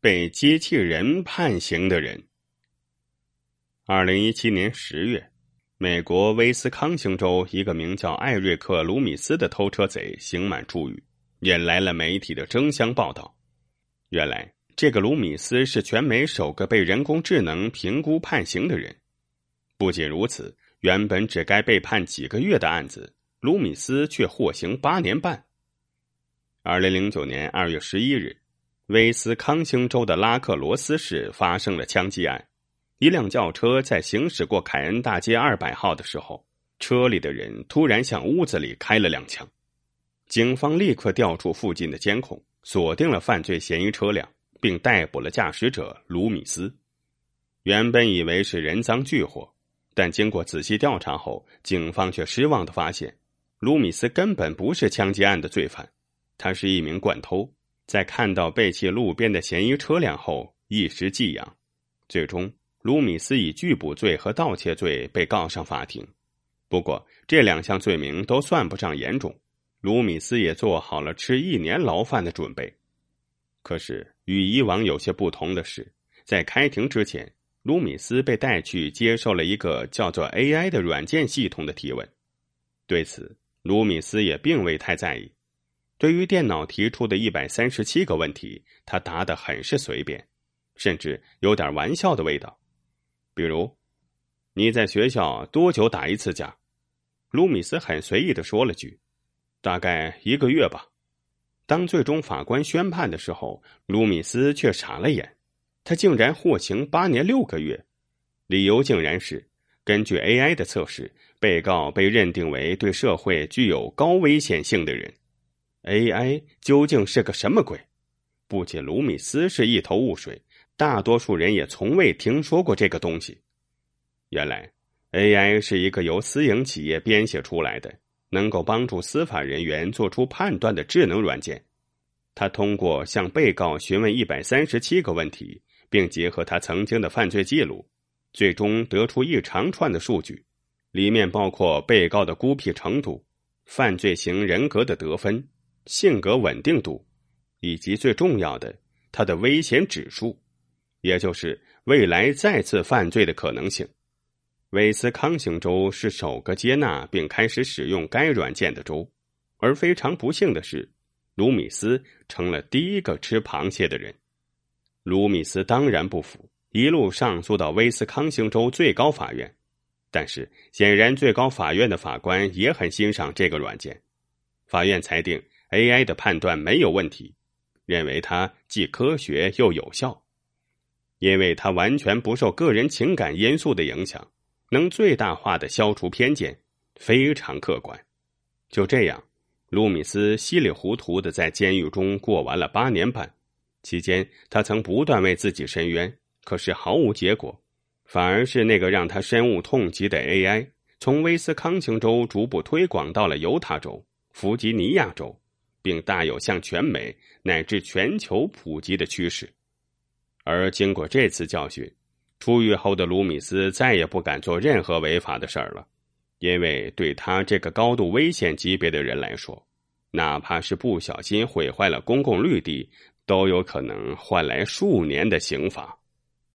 被机器人判刑的人。二零一七年十月，美国威斯康星州一个名叫艾瑞克·卢米斯的偷车贼刑满出狱，引来了媒体的争相报道。原来，这个卢米斯是全美首个被人工智能评估判刑的人。不仅如此，原本只该被判几个月的案子，卢米斯却获刑八年半。二零零九年二月十一日。威斯康星州的拉克罗斯市发生了枪击案，一辆轿车在行驶过凯恩大街二百号的时候，车里的人突然向屋子里开了两枪，警方立刻调出附近的监控，锁定了犯罪嫌疑车辆，并逮捕了驾驶者卢米斯。原本以为是人赃俱获，但经过仔细调查后，警方却失望的发现，卢米斯根本不是枪击案的罪犯，他是一名惯偷。在看到被弃路边的嫌疑车辆后，一时寄养，最终卢米斯以拒捕罪和盗窃罪被告上法庭。不过这两项罪名都算不上严重，卢米斯也做好了吃一年牢饭的准备。可是与以往有些不同的是，在开庭之前，卢米斯被带去接受了一个叫做 AI 的软件系统的提问。对此，卢米斯也并未太在意。对于电脑提出的一百三十七个问题，他答得很是随便，甚至有点玩笑的味道。比如，你在学校多久打一次架？卢米斯很随意的说了句：“大概一个月吧。”当最终法官宣判的时候，卢米斯却傻了眼，他竟然获刑八年六个月，理由竟然是根据 AI 的测试，被告被认定为对社会具有高危险性的人。AI 究竟是个什么鬼？不仅卢米斯是一头雾水，大多数人也从未听说过这个东西。原来，AI 是一个由私营企业编写出来的，能够帮助司法人员做出判断的智能软件。他通过向被告询问一百三十七个问题，并结合他曾经的犯罪记录，最终得出一长串的数据，里面包括被告的孤僻程度、犯罪型人格的得分。性格稳定度，以及最重要的，他的危险指数，也就是未来再次犯罪的可能性。威斯康星州是首个接纳并开始使用该软件的州，而非常不幸的是，卢米斯成了第一个吃螃蟹的人。卢米斯当然不服，一路上诉到威斯康星州最高法院，但是显然最高法院的法官也很欣赏这个软件，法院裁定。AI 的判断没有问题，认为它既科学又有效，因为它完全不受个人情感因素的影响，能最大化的消除偏见，非常客观。就这样，卢米斯稀里糊涂的在监狱中过完了八年半，期间他曾不断为自己申冤，可是毫无结果，反而是那个让他深恶痛疾的 AI，从威斯康星州逐步推广到了犹他州、弗吉尼亚州。并大有向全美乃至全球普及的趋势，而经过这次教训，出狱后的卢米斯再也不敢做任何违法的事儿了，因为对他这个高度危险级别的人来说，哪怕是不小心毁坏了公共绿地，都有可能换来数年的刑罚。